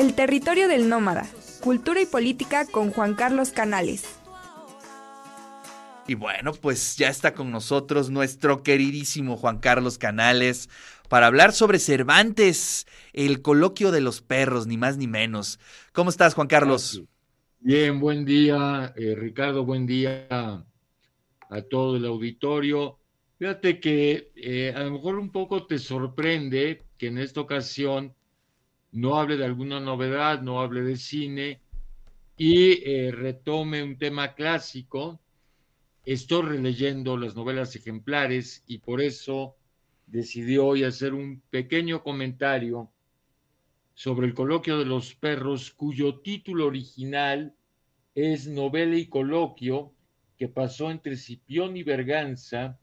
El territorio del nómada, cultura y política con Juan Carlos Canales. Y bueno, pues ya está con nosotros nuestro queridísimo Juan Carlos Canales para hablar sobre Cervantes, el coloquio de los perros, ni más ni menos. ¿Cómo estás, Juan Carlos? Bien, buen día, eh, Ricardo, buen día a todo el auditorio. Fíjate que eh, a lo mejor un poco te sorprende que en esta ocasión no hable de alguna novedad, no hable de cine y eh, retome un tema clásico. Estoy releyendo las novelas ejemplares y por eso decidí hoy hacer un pequeño comentario sobre el coloquio de los perros, cuyo título original es Novela y Coloquio, que pasó entre Cipión y Berganza,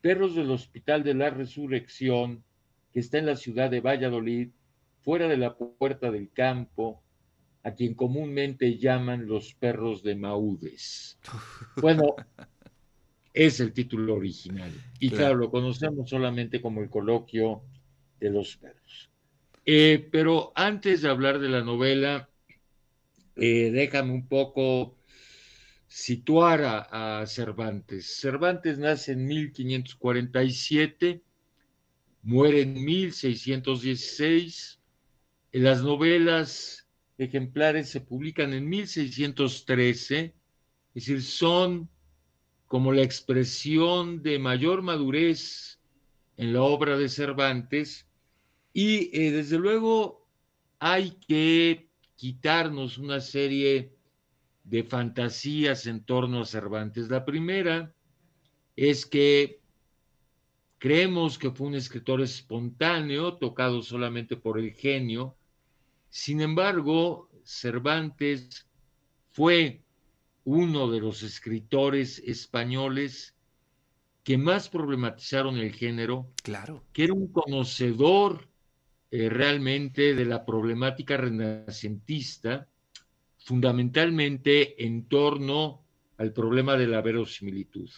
perros del Hospital de la Resurrección, que está en la ciudad de Valladolid, fuera de la puerta del campo, a quien comúnmente llaman los perros de Maudes. Bueno, es el título original. Y claro, lo conocemos solamente como el coloquio de los perros. Eh, pero antes de hablar de la novela, eh, déjame un poco situar a, Cervantes. Cervantes nace en 1547, muere en 1616. Las novelas ejemplares se publican en 1613, es decir, son como la expresión de mayor madurez en la obra de Cervantes y eh, desde luego hay que quitarnos una serie de fantasías en torno a Cervantes. La primera es que creemos que fue un escritor espontáneo, tocado solamente por el genio. Sin embargo, Cervantes fue uno de los escritores españoles que más problematizaron el género, claro. que era un conocedor eh, realmente de la problemática renacentista, fundamentalmente en torno al problema de la verosimilitud.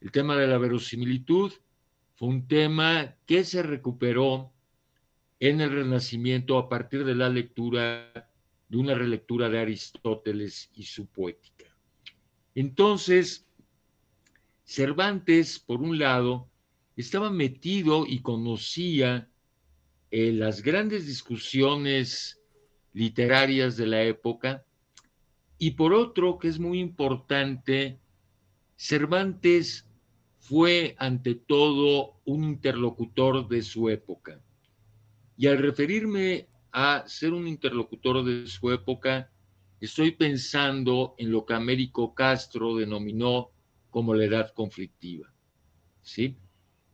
El tema de la verosimilitud fue un tema que se recuperó en el Renacimiento a partir de la lectura, de una relectura de Aristóteles y su poética. Entonces, Cervantes, por un lado, estaba metido y conocía eh, las grandes discusiones literarias de la época, y por otro, que es muy importante, Cervantes fue ante todo un interlocutor de su época. Y al referirme a ser un interlocutor de su época, Estoy pensando en lo que Américo Castro denominó como la edad conflictiva. ¿sí?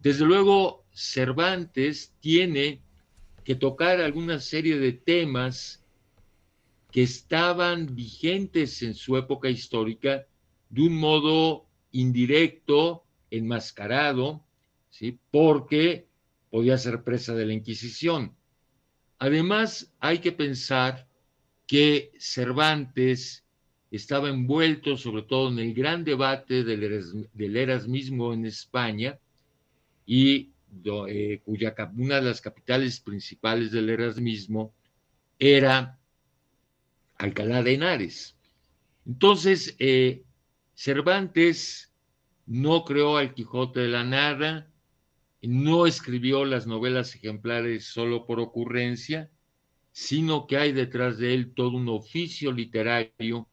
Desde luego, Cervantes tiene que tocar alguna serie de temas que estaban vigentes en su época histórica de un modo indirecto, enmascarado, ¿sí? porque podía ser presa de la Inquisición. Además, hay que pensar que Cervantes estaba envuelto sobre todo en el gran debate del, erasmismo en España y eh, cuya una de las capitales principales del erasmismo era Alcalá de Henares. Entonces, eh, Cervantes no creó al Quijote de la Nada, no escribió las novelas ejemplares solo por ocurrencia, sino que hay detrás de él todo un oficio literario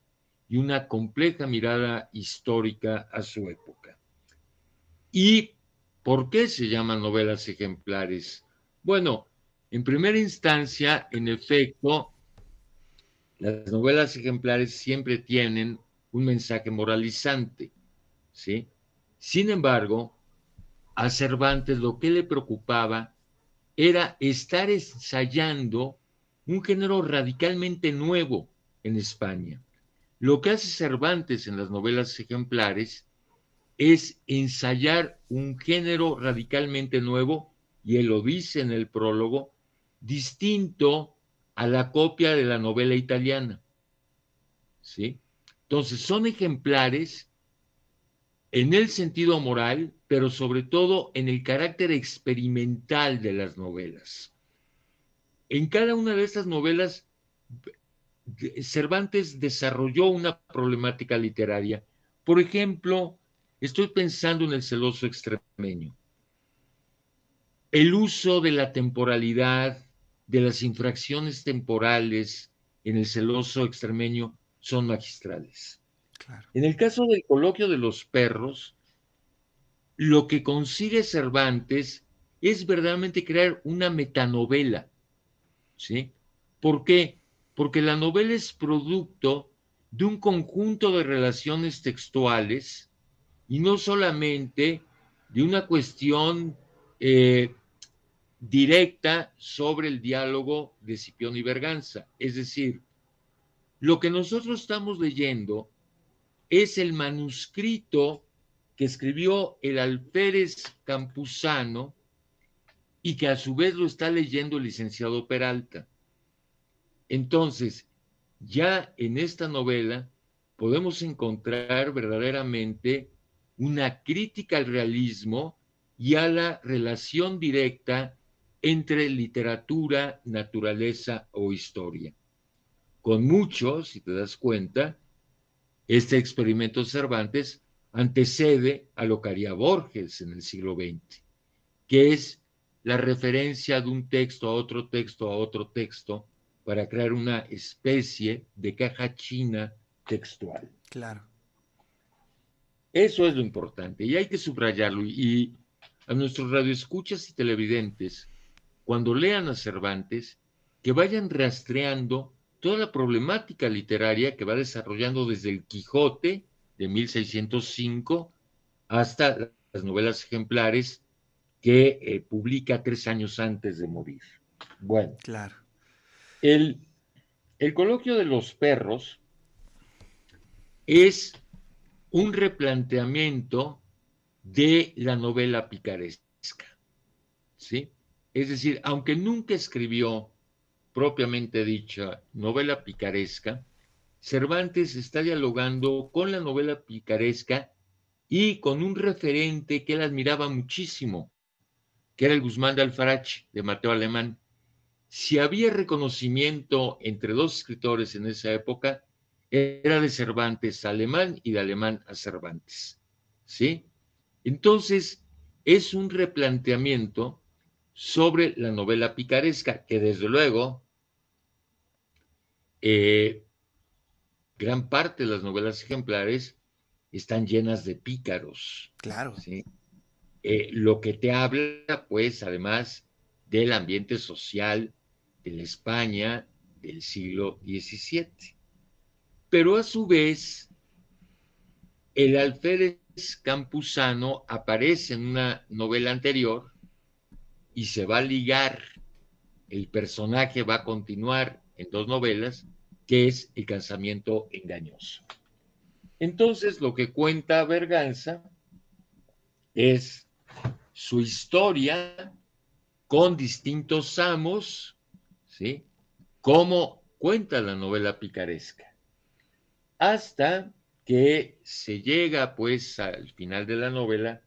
y una compleja mirada histórica a su época. ¿Y por qué se llaman novelas ejemplares? Bueno, en primera instancia, en efecto, las novelas ejemplares siempre tienen un mensaje moralizante, ¿sí? Sin embargo, a Cervantes lo que le preocupaba era estar ensayando un género radicalmente nuevo en España. Lo que hace Cervantes en las novelas ejemplares es ensayar un género radicalmente nuevo, y él lo dice en el prólogo, distinto a la copia de la novela italiana. ¿Sí? Entonces, son ejemplares en el sentido moral, pero sobre todo en el carácter experimental de las novelas. En cada una de estas novelas Cervantes desarrolló una problemática literaria. Por ejemplo, estoy pensando en el celoso extremeño. El uso de la temporalidad, de las infracciones temporales en el celoso extremeño son magistrales. En el caso del coloquio de los perros, lo que consigue Cervantes es verdaderamente crear una metanovela. ¿Sí? ¿Por qué? Porque la novela es producto de un conjunto de relaciones textuales y no solamente de una cuestión eh, directa sobre el diálogo de Cipión y Berganza. Es decir, lo que nosotros estamos leyendo es el manuscrito que escribió el alférez campusano y que a su vez lo está leyendo el licenciado Peralta. Entonces, ya en esta novela podemos encontrar verdaderamente una crítica al realismo y a la relación directa entre literatura, naturaleza o historia. Con mucho, si te das cuenta, este experimento Cervantes antecede a lo que haría Borges en el siglo XX, que es la referencia de un texto a otro texto a otro texto para crear una especie de caja china textual. Claro. Eso es lo importante y hay que subrayarlo. Y a nuestros radioescuchas y televidentes, cuando lean a Cervantes, que vayan rastreando toda la problemática literaria que va desarrollando desde el Quijote de 1605 hasta las novelas ejemplares que eh, publica tres años antes de morir. Bueno, claro. El, el coloquio de los perros es un replanteamiento de la novela picaresca. ¿Sí? Es decir, aunque nunca escribió propiamente dicha novela picaresca, Cervantes está dialogando con la novela picaresca y con un referente que él admiraba muchísimo, que era el Guzmán de Alfarache, de Mateo Alemán. Si había reconocimiento entre dos escritores en esa época, era de Cervantes a Alemán y de Alemán a Cervantes. ¿Sí? Entonces, es un replanteamiento sobre la novela picaresca, que desde luego eh, gran parte de las novelas ejemplares están llenas de pícaros. Claro. ¿sí? Eh, lo que te habla, pues, además del ambiente social de la España del siglo XVII. Pero a su vez, el alférez campusano aparece en una novela anterior y se va a ligar, el personaje va a continuar en dos novelas, que es el casamiento engañoso. Entonces, lo que cuenta Berganza es su historia con distintos amos, ¿sí? Como cuenta la novela picaresca. Hasta que se llega, pues, al final de la novela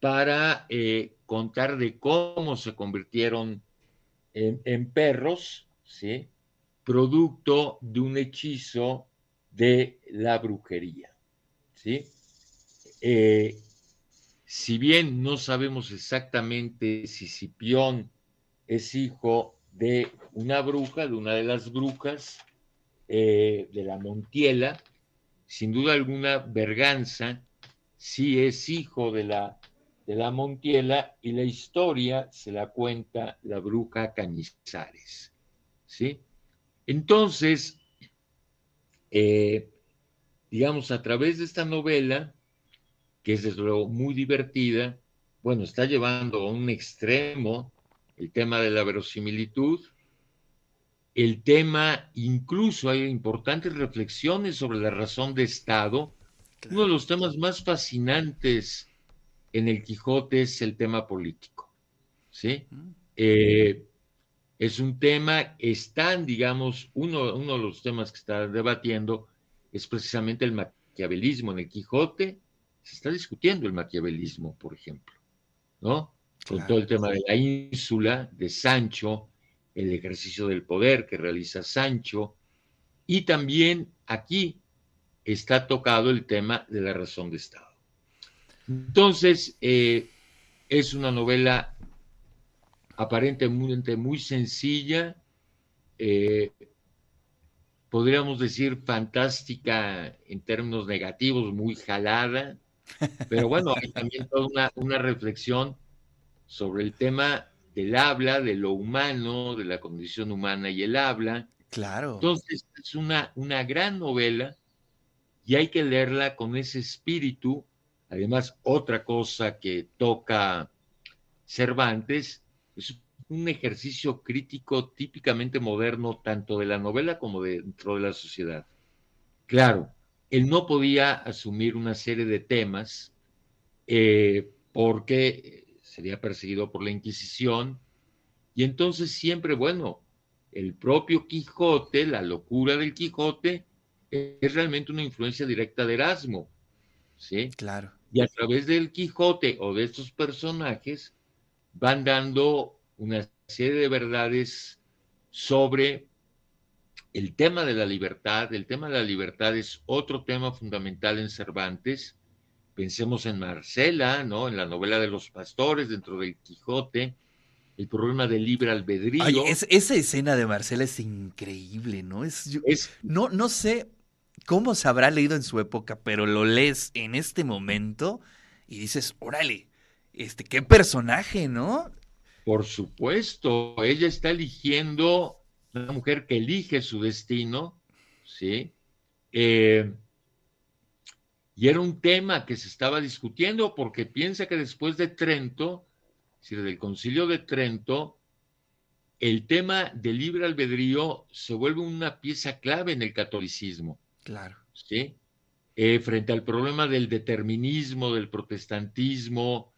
para eh, contar de cómo se convirtieron en, perros, ¿sí? Producto de un hechizo de la brujería, ¿sí? Eh, si bien no sabemos exactamente si Cipión es hijo de una bruja, de una de las brujas eh, de la Montiela, sin duda alguna Berganza sí es hijo de la de la Montiela y la historia se la cuenta la bruja Cañizares. ¿sí? Entonces, eh, digamos, a través de esta novela, que es desde luego muy divertida, bueno, está llevando a un extremo el tema de la verosimilitud, el tema, incluso hay importantes reflexiones sobre la razón de Estado, uno de los temas más fascinantes en el Quijote es el tema político. ¿sí? Mm. Eh, es un tema, están, digamos, uno, uno de los temas que está debatiendo es precisamente el maquiavelismo. En el Quijote se está discutiendo el maquiavelismo, por ejemplo, ¿no? Con todo el tema de la ínsula, de Sancho el ejercicio del poder que realiza Sancho, y también aquí está tocado el tema de la razón de Estado. Entonces, eh, es una novela aparentemente muy sencilla, eh, podríamos decir fantástica en términos negativos, muy jalada, pero bueno, hay también toda una, una reflexión sobre el tema del habla, de lo humano, de la condición humana y el habla. Claro. Entonces, es una, una gran novela y hay que leerla con ese espíritu. Además, otra cosa que toca Cervantes es un ejercicio crítico típicamente moderno, tanto de la novela como dentro de la sociedad. Claro, él no podía asumir una serie de temas eh, porque sería perseguido por la Inquisición, y entonces siempre, bueno, el propio Quijote, la locura del Quijote, es realmente una influencia directa de Erasmo, ¿sí? Claro. Y a través del Quijote o de estos personajes van dando una serie de verdades sobre el tema de la libertad. El tema de la libertad es otro tema fundamental en Cervantes. Pensemos en Marcela, ¿no? En la novela de los pastores, dentro del Quijote, el problema del libre albedrío. esa escena de Marcela es increíble, ¿no? Es, no, no sé cómo se habrá leído en su época, pero lo lees en este momento y dices, órale, este, qué personaje, ¿no? Por supuesto, ella está eligiendo, una mujer que elige su destino, ¿sí? Eh, y era un tema que se estaba discutiendo porque piensa que después de Trento, es del concilio de Trento, el tema del libre albedrío se vuelve una pieza clave en el catolicismo. Claro. ¿Sí? Eh, frente al problema del determinismo, del protestantismo,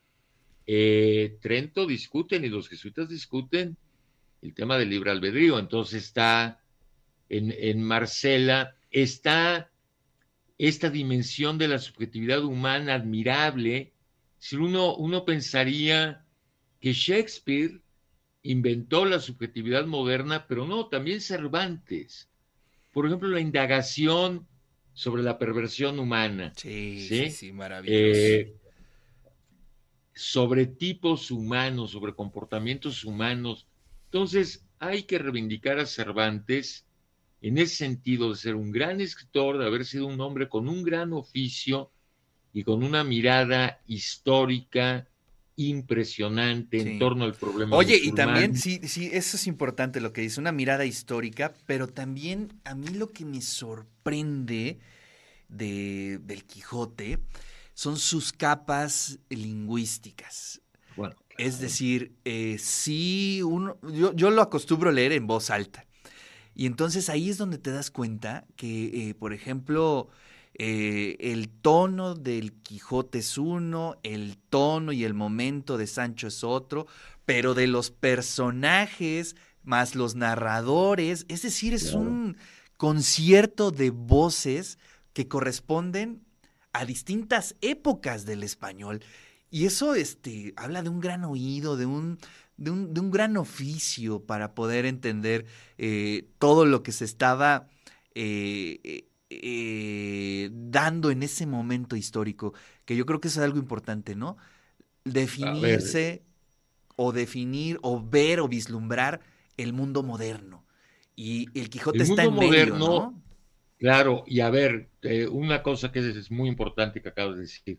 eh, Trento discuten y los jesuitas discuten el tema del libre albedrío. Entonces está en, en Marcela, está esta dimensión de la subjetividad humana admirable. Si uno, uno pensaría que Shakespeare inventó la subjetividad moderna, pero no, también Cervantes. Por ejemplo, la indagación sobre la perversión humana. Sí, sí, sí, maravilloso. Eh, sobre tipos humanos, sobre comportamientos humanos. Entonces, hay que reivindicar a Cervantes en ese sentido de ser un gran escritor, de haber sido un hombre con un gran oficio y con una mirada histórica impresionante en torno al problema. Oye, y también, sí, sí, eso es importante lo que dice, una mirada histórica, pero también a mí lo que me sorprende de, del Quijote son sus capas lingüísticas. Bueno, Es decir, eh, sí, uno, yo, yo, lo acostumbro a leer en voz alta. Y entonces ahí es donde te das cuenta que, eh, por ejemplo, eh, el tono del Quijote es uno, el tono y el momento de Sancho es otro, pero de los personajes más los narradores, es decir, es un concierto de voces que corresponden a distintas épocas del español. Y eso este, habla de un gran oído, de un, de un, de un gran oficio para poder entender eh, todo lo que se estaba eh, eh, dando en ese momento histórico, que yo creo que es algo importante, ¿no? Definirse o definir o ver o vislumbrar el mundo moderno. Y el Quijote está en medio, ¿no? Claro, y a ver, eh, una cosa que es, muy importante que acabas de decir,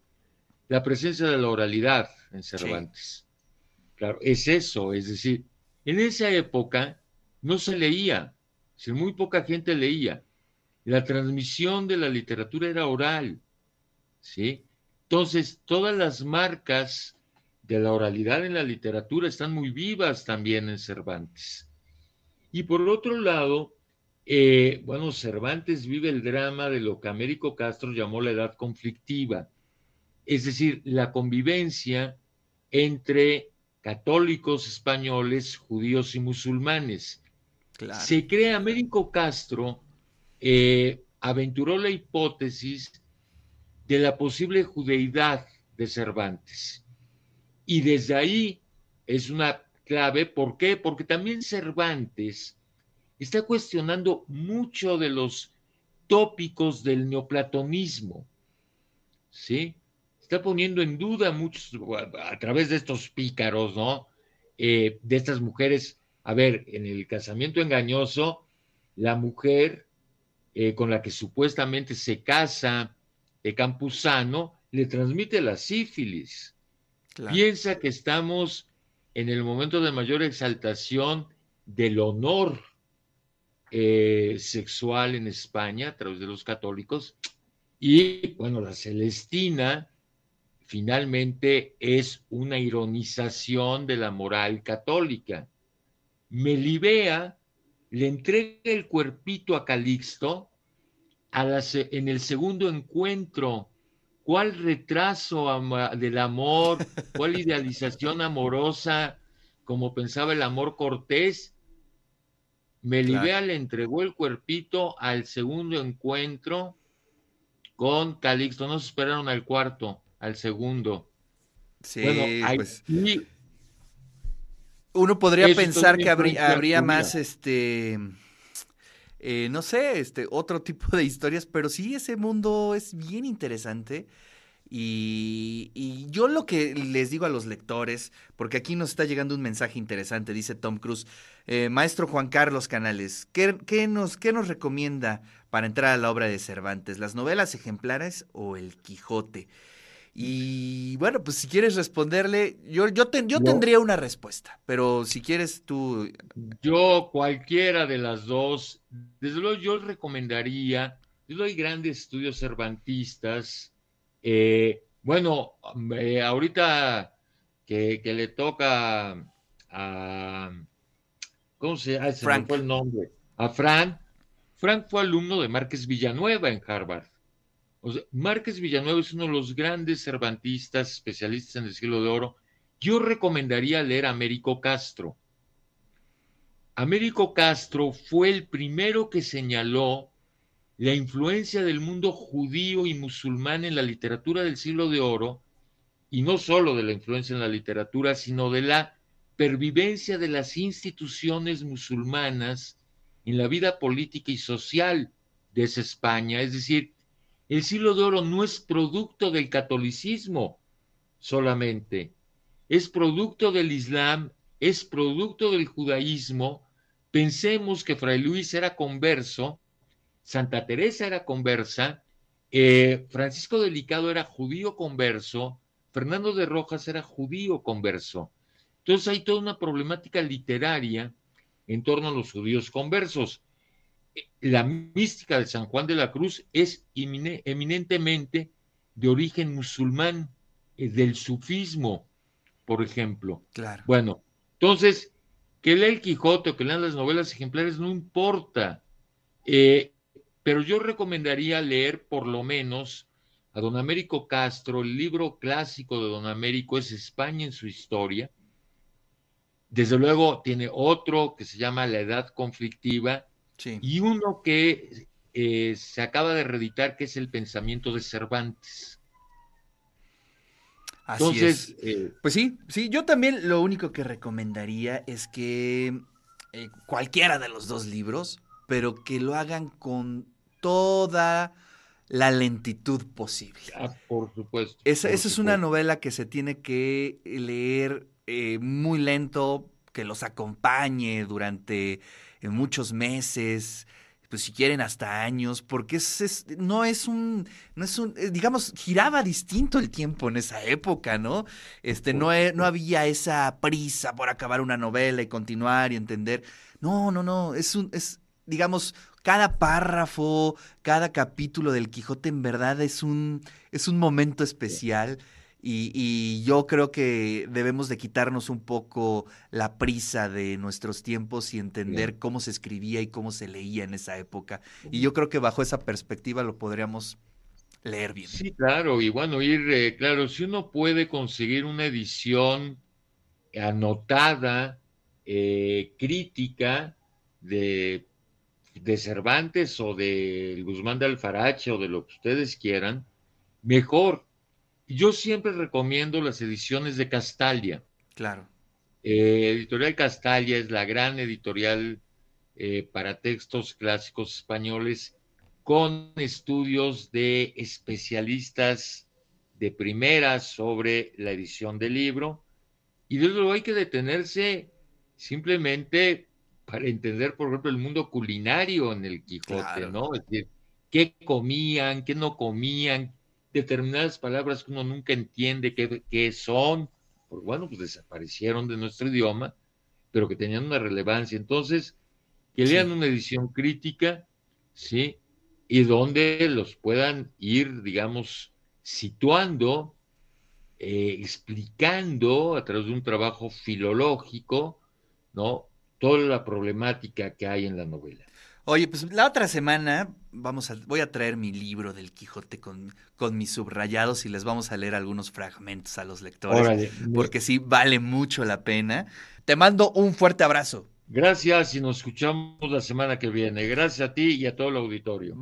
la presencia de la oralidad en Cervantes. Claro, es eso, es decir, en esa época no se leía, si muy poca gente leía. La transmisión de la literatura era oral, ¿sí? Entonces, todas las marcas de la oralidad en la literatura están muy vivas también en Cervantes. Y por otro lado, eh, bueno, Cervantes vive el drama de lo que Américo Castro llamó la edad conflictiva, es decir, la convivencia entre católicos españoles, judíos y musulmanes. Se cree Américo Castro eh, aventuró la hipótesis de la posible judeidad de Cervantes. Y desde ahí es una clave. ¿Por qué? Porque también Cervantes está cuestionando mucho de los tópicos del neoplatonismo. ¿Sí? Está poniendo en duda muchos, a través de estos pícaros, ¿no? Eh, de estas mujeres. A ver, en el casamiento engañoso, la mujer eh, con la que supuestamente se casa de Campuzano le transmite la sífilis. Piensa que estamos en el momento de mayor exaltación del honor eh, sexual en España a través de los católicos. Y bueno, la Celestina finalmente es una ironización de la moral católica. Melibea le entrega el cuerpito a Calixto en el segundo encuentro. ¿Cuál retraso del amor? ¿Cuál idealización amorosa como pensaba el amor cortés? Melibea le entregó el cuerpito al segundo encuentro con Calixto. No se esperaron al cuarto, al segundo. Sí, pues, Uno podría pensar que habría, más este. Eh, no sé, este, otro tipo de historias, pero sí, ese mundo es bien interesante. Y, yo lo que les digo a los lectores, porque aquí nos está llegando un mensaje interesante, dice Tom Cruise, eh, maestro Juan Carlos Canales, ¿qué, nos, ¿qué nos recomienda para entrar a la obra de Cervantes? ¿Las novelas ejemplares o el Quijote? Y bueno, pues si quieres responderle, yo, yo, yo tendría una respuesta, pero si quieres tú... Yo cualquiera de las dos, desde luego yo recomendaría, yo doy grandes estudios cervantistas, eh, bueno, eh, ahorita que, le toca a, ¿cómo se llama? Frank. el nombre. A Frank. Frank fue alumno de Márquez Villanueva en Harvard. Márquez Villanueva es uno de los grandes cervantistas, especialistas en el siglo de oro. Yo recomendaría leer a Américo Castro. Américo Castro fue el primero que señaló la influencia del mundo judío y musulmán en la literatura del siglo de oro, y no solo de la influencia en la literatura, sino de la pervivencia de las instituciones musulmanas en la vida política y social de España. Es decir, el siglo de oro no es producto del catolicismo solamente, es producto del Islam, es producto del judaísmo. Pensemos que Fray Luis era converso Santa Teresa era conversa, eh, Francisco Delicado era judío converso, Fernando de Rojas era judío converso. Entonces hay toda una problemática literaria en torno a los judíos conversos. La mística de San Juan de la Cruz es eminentemente de origen musulmán, eh, del sufismo, por ejemplo. Claro. Bueno, entonces, que lea el Quijote o que lean las novelas ejemplares no importa. Eh, pero yo recomendaría leer por lo menos a don Américo Castro, el libro clásico de don Américo es España en su historia. Desde luego tiene otro que se llama La Edad Conflictiva y uno que eh, se acaba de reeditar que es El Pensamiento de Cervantes. Así Entonces, eh, pues sí, sí, yo también lo único que recomendaría es que eh, cualquiera de los dos libros, pero que lo hagan con toda la lentitud posible. Ah, por supuesto. Esa, es una novela que se tiene que leer eh, muy lento, que los acompañe durante muchos meses, pues si quieren hasta años, porque es, no es un, no es un, eh, digamos, giraba distinto el tiempo en esa época, ¿no? Este, no, no había esa prisa por acabar una novela y continuar y entender. No, no, no, es un, es, digamos, cada párrafo, cada capítulo del Quijote en verdad es un, es un momento especial. Y, yo creo que debemos de quitarnos un poco la prisa de nuestros tiempos y entender cómo se escribía y cómo se leía en esa época. Y yo creo que bajo esa perspectiva lo podríamos leer bien. Sí, claro, y bueno, ir, eh, claro, si uno puede conseguir una edición anotada, eh, crítica, de de Cervantes o de Guzmán de Alfarache o de lo que ustedes quieran, mejor. Yo siempre recomiendo las ediciones de Castalia. Claro. Eh, editorial Castalla es la gran editorial eh, para textos clásicos españoles con estudios de especialistas de primera sobre la edición del libro. Y desde luego hay que detenerse simplemente para entender, por ejemplo, el mundo culinario en el Quijote, ¿no? Es decir, qué comían, qué no comían, determinadas palabras que uno nunca entiende qué, qué son, porque bueno, pues desaparecieron de nuestro idioma, pero que tenían una relevancia. Entonces, que lean una edición crítica, ¿sí? Y donde los puedan ir, digamos, situando, eh, explicando a través de un trabajo filológico, ¿no? Toda la problemática que hay en la novela. Oye, pues la otra semana vamos a, voy a traer mi libro del Quijote con, con mis subrayados y les vamos a leer algunos fragmentos a los lectores, porque sí vale mucho la pena. Te mando un fuerte abrazo. Gracias y nos escuchamos la semana que viene. Gracias a ti y a todo el auditorio.